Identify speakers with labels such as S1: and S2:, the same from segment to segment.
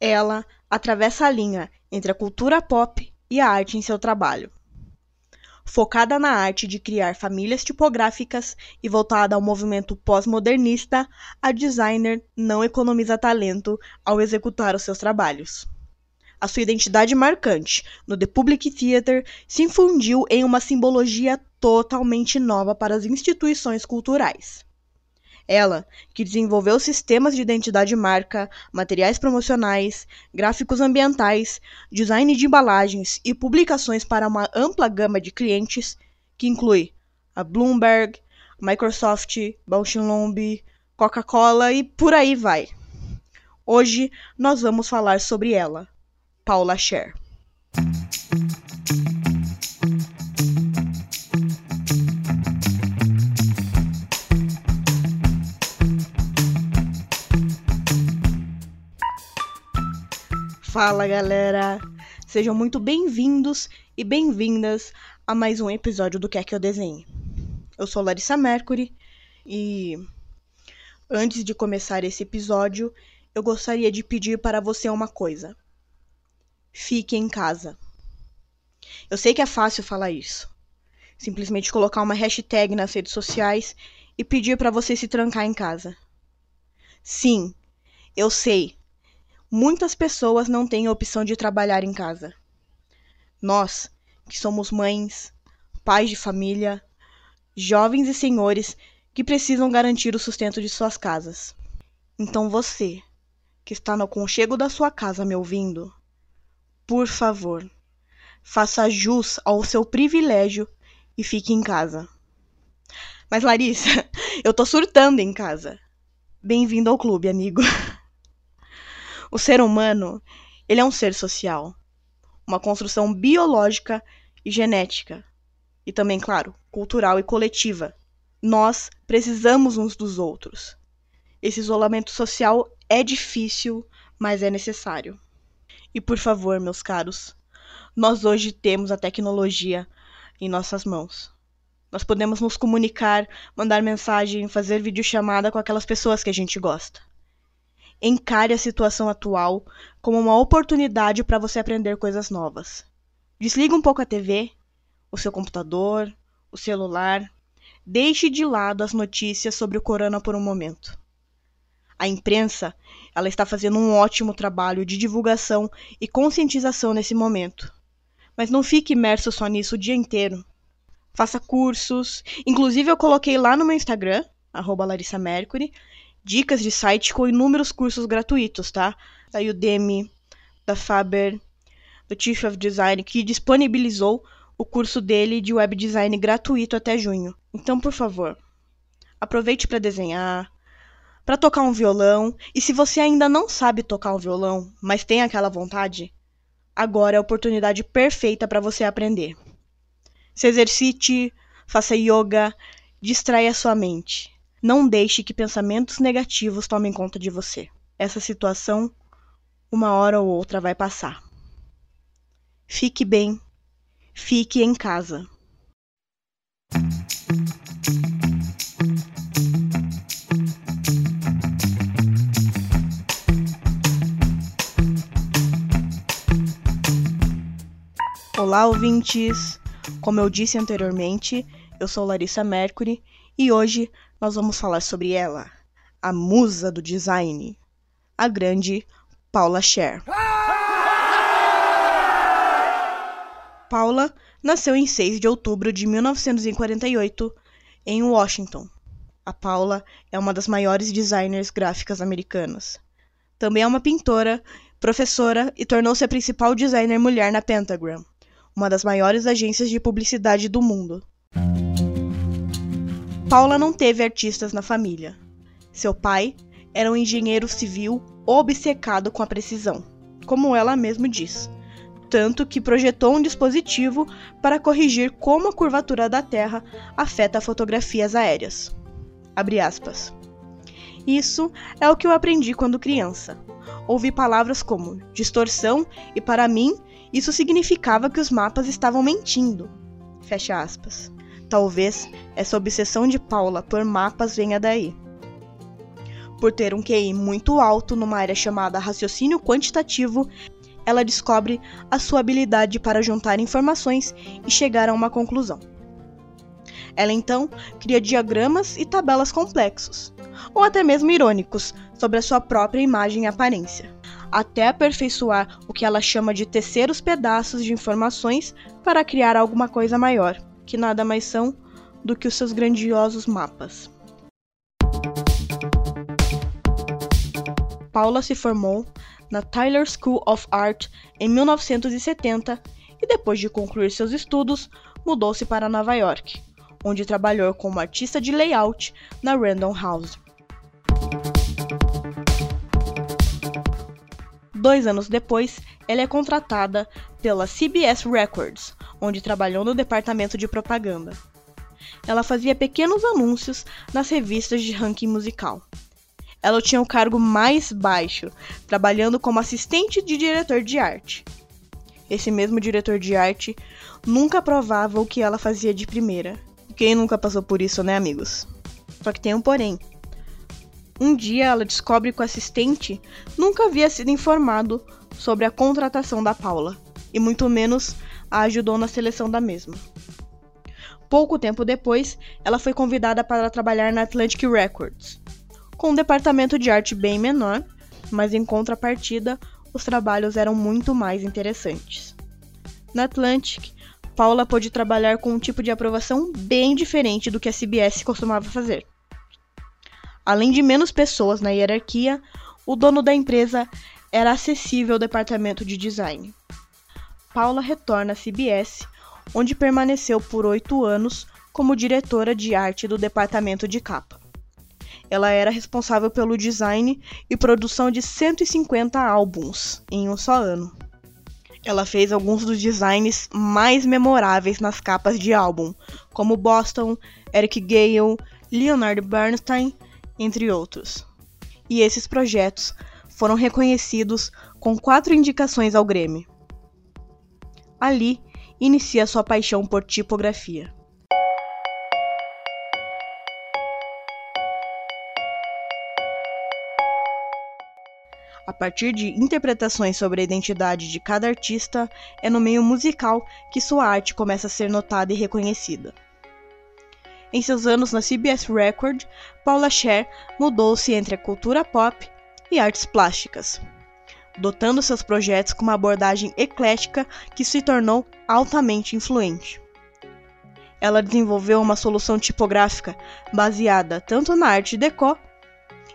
S1: Ela atravessa a linha entre a cultura pop e a arte em seu trabalho. Focada na arte de criar famílias tipográficas e voltada ao movimento pós-modernista, a designer não economiza talento ao executar os seus trabalhos. A sua identidade marcante no The Public Theatre se infundiu em uma simbologia totalmente nova para as instituições culturais. Ela, que desenvolveu sistemas de identidade marca, materiais promocionais, gráficos ambientais, design de embalagens e publicações para uma ampla gama de clientes, que inclui a Bloomberg, Microsoft, Bausch Lomb, Coca-Cola e por aí vai. Hoje nós vamos falar sobre ela, Paula Scher. Fala galera! Sejam muito bem-vindos e bem-vindas a mais um episódio do Quer Que Eu Desenhe. Eu sou Larissa Mercury e antes de começar esse episódio, eu gostaria de pedir para você uma coisa. Fique em casa. Eu sei que é fácil falar isso. Simplesmente colocar uma hashtag nas redes sociais e pedir para você se trancar em casa. Sim, eu sei muitas pessoas não têm a opção de trabalhar em casa. Nós, que somos mães, pais de família, jovens e senhores que precisam garantir o sustento de suas casas. Então você, que está no aconchego da sua casa me ouvindo, por favor, faça jus ao seu privilégio e fique em casa. Mas Larissa, eu tô surtando em casa. Bem-vindo ao clube, amigo. O ser humano, ele é um ser social, uma construção biológica e genética, e também, claro, cultural e coletiva. Nós precisamos uns dos outros. Esse isolamento social é difícil, mas é necessário. E por favor, meus caros, nós hoje temos a tecnologia em nossas mãos. Nós podemos nos comunicar, mandar mensagem, fazer videochamada com aquelas pessoas que a gente gosta. Encare a situação atual como uma oportunidade para você aprender coisas novas. Desliga um pouco a TV, o seu computador, o celular. Deixe de lado as notícias sobre o corona por um momento. A imprensa, ela está fazendo um ótimo trabalho de divulgação e conscientização nesse momento. Mas não fique imerso só nisso o dia inteiro. Faça cursos. Inclusive eu coloquei lá no meu Instagram, Larissa Mercury, dicas de site com inúmeros cursos gratuitos, tá? Da Udemy, da Faber, do Chief of Design, que disponibilizou o curso dele de web design gratuito até junho. Então, por favor, aproveite para desenhar, para tocar um violão, e se você ainda não sabe tocar um violão, mas tem aquela vontade, agora é a oportunidade perfeita para você aprender. Se exercite, faça yoga, distraia sua mente. Não deixe que pensamentos negativos tomem conta de você. Essa situação, uma hora ou outra, vai passar. Fique bem, fique em casa. Olá, ouvintes! Como eu disse anteriormente, eu sou Larissa Mercury e hoje nós vamos falar sobre ela, a musa do design, a grande Paula Scher. Paula nasceu em 6 de outubro de 1948 em Washington. A Paula é uma das maiores designers gráficas americanas. Também é uma pintora, professora e tornou-se a principal designer mulher na Pentagram, uma das maiores agências de publicidade do mundo. Paula não teve artistas na família. Seu pai era um engenheiro civil obcecado com a precisão, como ela mesma diz, tanto que projetou um dispositivo para corrigir como a curvatura da Terra afeta fotografias aéreas. Isso é o que eu aprendi quando criança. Ouvi palavras como distorção e para mim isso significava que os mapas estavam mentindo. Fecha aspas. Talvez essa obsessão de Paula por mapas venha daí. Por ter um QI muito alto numa área chamada raciocínio quantitativo, ela descobre a sua habilidade para juntar informações e chegar a uma conclusão. Ela então cria diagramas e tabelas complexos, ou até mesmo irônicos, sobre a sua própria imagem e aparência, até aperfeiçoar o que ela chama de tecer os pedaços de informações para criar alguma coisa maior, que nada mais são do que os seus grandiosos mapas. Paula se formou na Tyler School of Art em 1970 e, depois de concluir seus estudos, mudou-se para Nova York, onde trabalhou como artista de layout na Random House. Dois anos depois, ela é contratada pela CBS Records, onde trabalhou no departamento de propaganda. Ela fazia pequenos anúncios nas revistas de ranking musical. Ela tinha o cargo mais baixo, trabalhando como assistente de diretor de arte. Esse mesmo diretor de arte nunca provava o que ela fazia de primeira. Quem nunca passou por isso, né, amigos? Só que tem um porém. Um dia ela descobre que o assistente nunca havia sido informado sobre a contratação da Paula, e muito menos a ajudou na seleção da mesma. Pouco tempo depois, ela foi convidada para trabalhar na Atlantic Records, com um departamento de arte bem menor, mas em contrapartida, os trabalhos eram muito mais interessantes. Na Atlantic, Paula pôde trabalhar com um tipo de aprovação bem diferente do que a CBS costumava fazer. Além de menos pessoas na hierarquia, o dono da empresa era acessível ao departamento de design. Paula retorna à CBS, onde permaneceu por oito anos como diretora de arte do departamento de capa. Ela era responsável pelo design e produção de 150 álbuns em um só ano. Ela fez alguns dos designs mais memoráveis nas capas de álbum, como Boston, Eric Gale, Leonard Bernstein, entre outros. E esses projetos foram reconhecidos com quatro indicações ao Grêmio. Ali, inicia sua paixão por tipografia. A partir de interpretações sobre a identidade de cada artista, é no meio musical que sua arte começa a ser notada e reconhecida. Em seus anos na CBS Record, Paula Scher mudou-se entre a cultura pop e artes plásticas, dotando seus projetos com uma abordagem eclética que se tornou altamente influente. Ela desenvolveu uma solução tipográfica baseada tanto na arte deco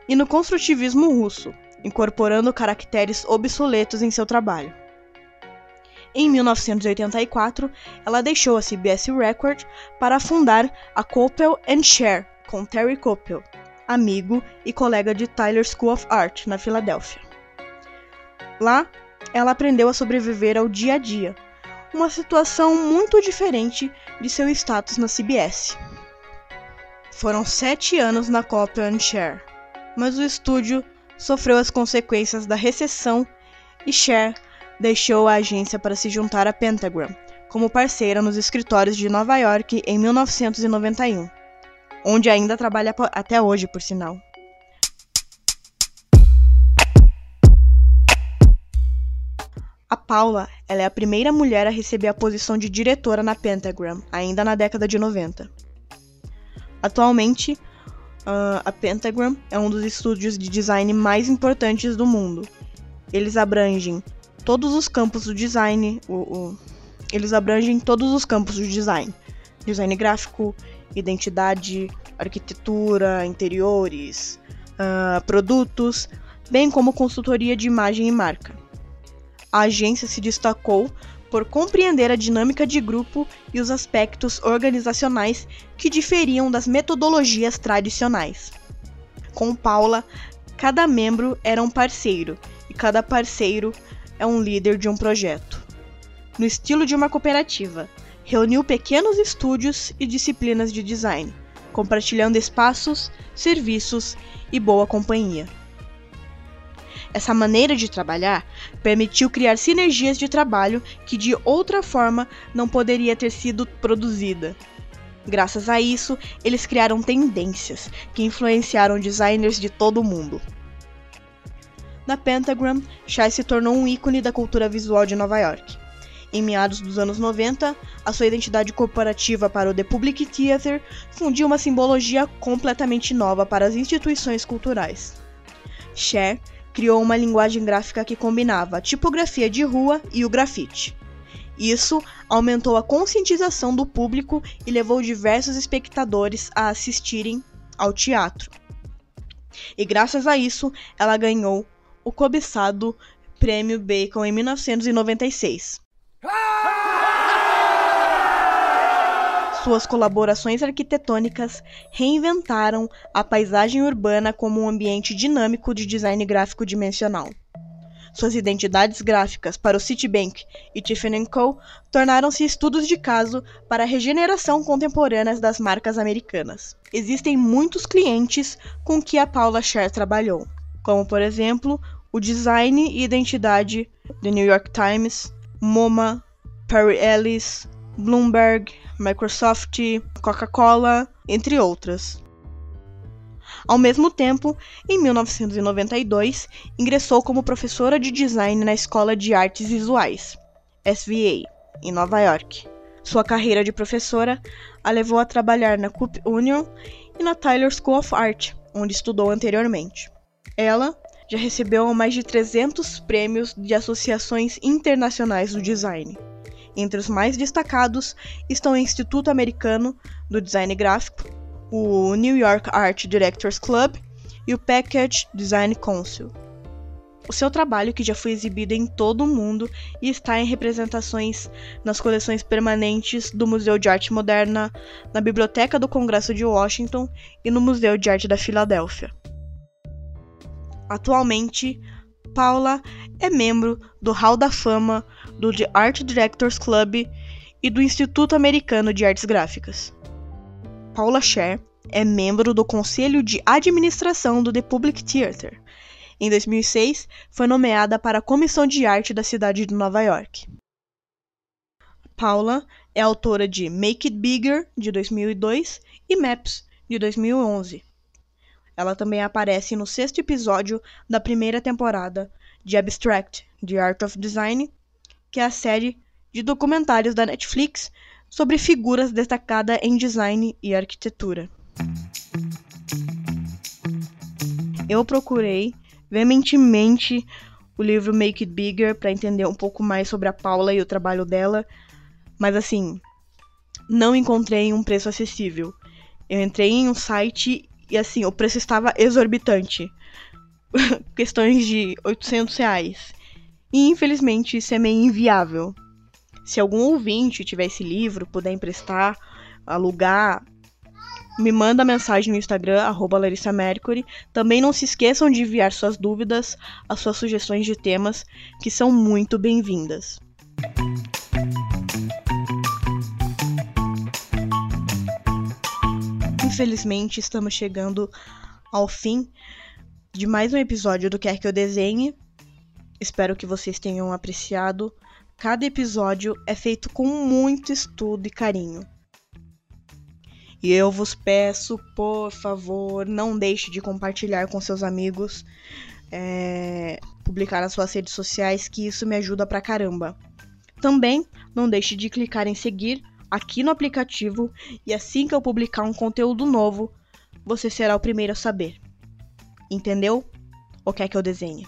S1: e no construtivismo russo, incorporando caracteres obsoletos em seu trabalho. Em 1984, ela deixou a CBS Record para fundar a Coppel Share com Terry Coppel, amigo e colega de Tyler School of Art na Filadélfia. Lá, ela aprendeu a sobreviver ao dia a dia, uma situação muito diferente de seu status na CBS. Foram sete anos na Coppel Share, mas o estúdio sofreu as consequências da recessão e Cher deixou a agência para se juntar à Pentagram como parceira nos escritórios de Nova York em 1991, onde ainda trabalha até hoje, por sinal. A Paula ela é a primeira mulher a receber a posição de diretora na Pentagram, ainda na década de 90. Atualmente, Uh, a Pentagram é um dos estúdios de design mais importantes do mundo. Eles abrangem todos os campos do design, o, o, eles abrangem todos os campos do design: design gráfico, identidade, arquitetura, interiores, uh, produtos, bem como consultoria de imagem e marca. A agência se destacou por compreender a dinâmica de grupo e os aspectos organizacionais que diferiam das metodologias tradicionais. Com Paula, cada membro era um parceiro e cada parceiro é um líder de um projeto. No estilo de uma cooperativa, reuniu pequenos estúdios e disciplinas de design, compartilhando espaços, serviços e boa companhia. Essa maneira de trabalhar permitiu criar sinergias de trabalho que de outra forma não poderia ter sido produzida. Graças a isso, eles criaram tendências que influenciaram designers de todo o mundo. Na Pentagram, Shai se tornou um ícone da cultura visual de Nova York. Em meados dos anos 90, a sua identidade corporativa para o The Public Theater fundiu uma simbologia completamente nova para as instituições culturais. Cher criou uma linguagem gráfica que combinava a tipografia de rua e o grafite. Isso aumentou a conscientização do público e levou diversos espectadores a assistirem ao teatro. E graças a isso, ela ganhou o cobiçado Prêmio Bacon em 1996. Suas colaborações arquitetônicas reinventaram a paisagem urbana como um ambiente dinâmico de design gráfico dimensional. Suas identidades gráficas para o Citibank e Tiffany Co. tornaram-se estudos de caso para a regeneração contemporânea das marcas americanas. Existem muitos clientes com que a Paula Scher trabalhou, como por exemplo o design e identidade do New York Times, MoMA, Perry Ellis, Bloomberg, Microsoft, Coca-Cola, entre outras. Ao mesmo tempo, em 1992, ingressou como professora de design na Escola de Artes Visuais, SVA, em Nova York. Sua carreira de professora a levou a trabalhar na Coop Union e na Tyler School of Art, onde estudou anteriormente. Ela já recebeu mais de 300 prêmios de associações internacionais do design. Entre os mais destacados estão o Instituto Americano do Design Gráfico, o New York Art Directors Club e o Package Design Council. O seu trabalho, que já foi exibido em todo o mundo e está em representações nas coleções permanentes do Museu de Arte Moderna, na Biblioteca do Congresso de Washington e no Museu de Arte da Filadélfia. Atualmente, Paula é membro do Hall da Fama do The Art Directors Club e do Instituto Americano de Artes Gráficas. Paula Scher é membro do Conselho de Administração do The Public Theater. Em 2006, foi nomeada para a Comissão de Arte da cidade de Nova York. Paula é autora de Make It Bigger, de 2002, e Maps, de 2011. Ela também aparece no sexto episódio da primeira temporada de Abstract, The Art of Design, que é a série de documentários da Netflix sobre figuras destacadas em design e arquitetura. Eu procurei veementemente o livro Make It Bigger para entender um pouco mais sobre a Paula e o trabalho dela, mas assim, não encontrei um preço acessível. Eu entrei em um site e assim, o preço estava exorbitante. Questões de 800 reais. E infelizmente isso é meio inviável. Se algum ouvinte tiver esse livro, puder emprestar, alugar, me manda mensagem no Instagram, arroba Larissa Mercury. Também não se esqueçam de enviar suas dúvidas, as suas sugestões de temas, que são muito bem-vindas. Infelizmente, estamos chegando ao fim de mais um episódio do Quer Que Eu Desenhe. Espero que vocês tenham apreciado. Cada episódio é feito com muito estudo e carinho. E eu vos peço, por favor, não deixe de compartilhar com seus amigos, é, publicar nas suas redes sociais, que isso me ajuda pra caramba. Também não deixe de clicar em seguir aqui no aplicativo e assim que eu publicar um conteúdo novo, você será o primeiro a saber. Entendeu? Ou quer que eu desenhe?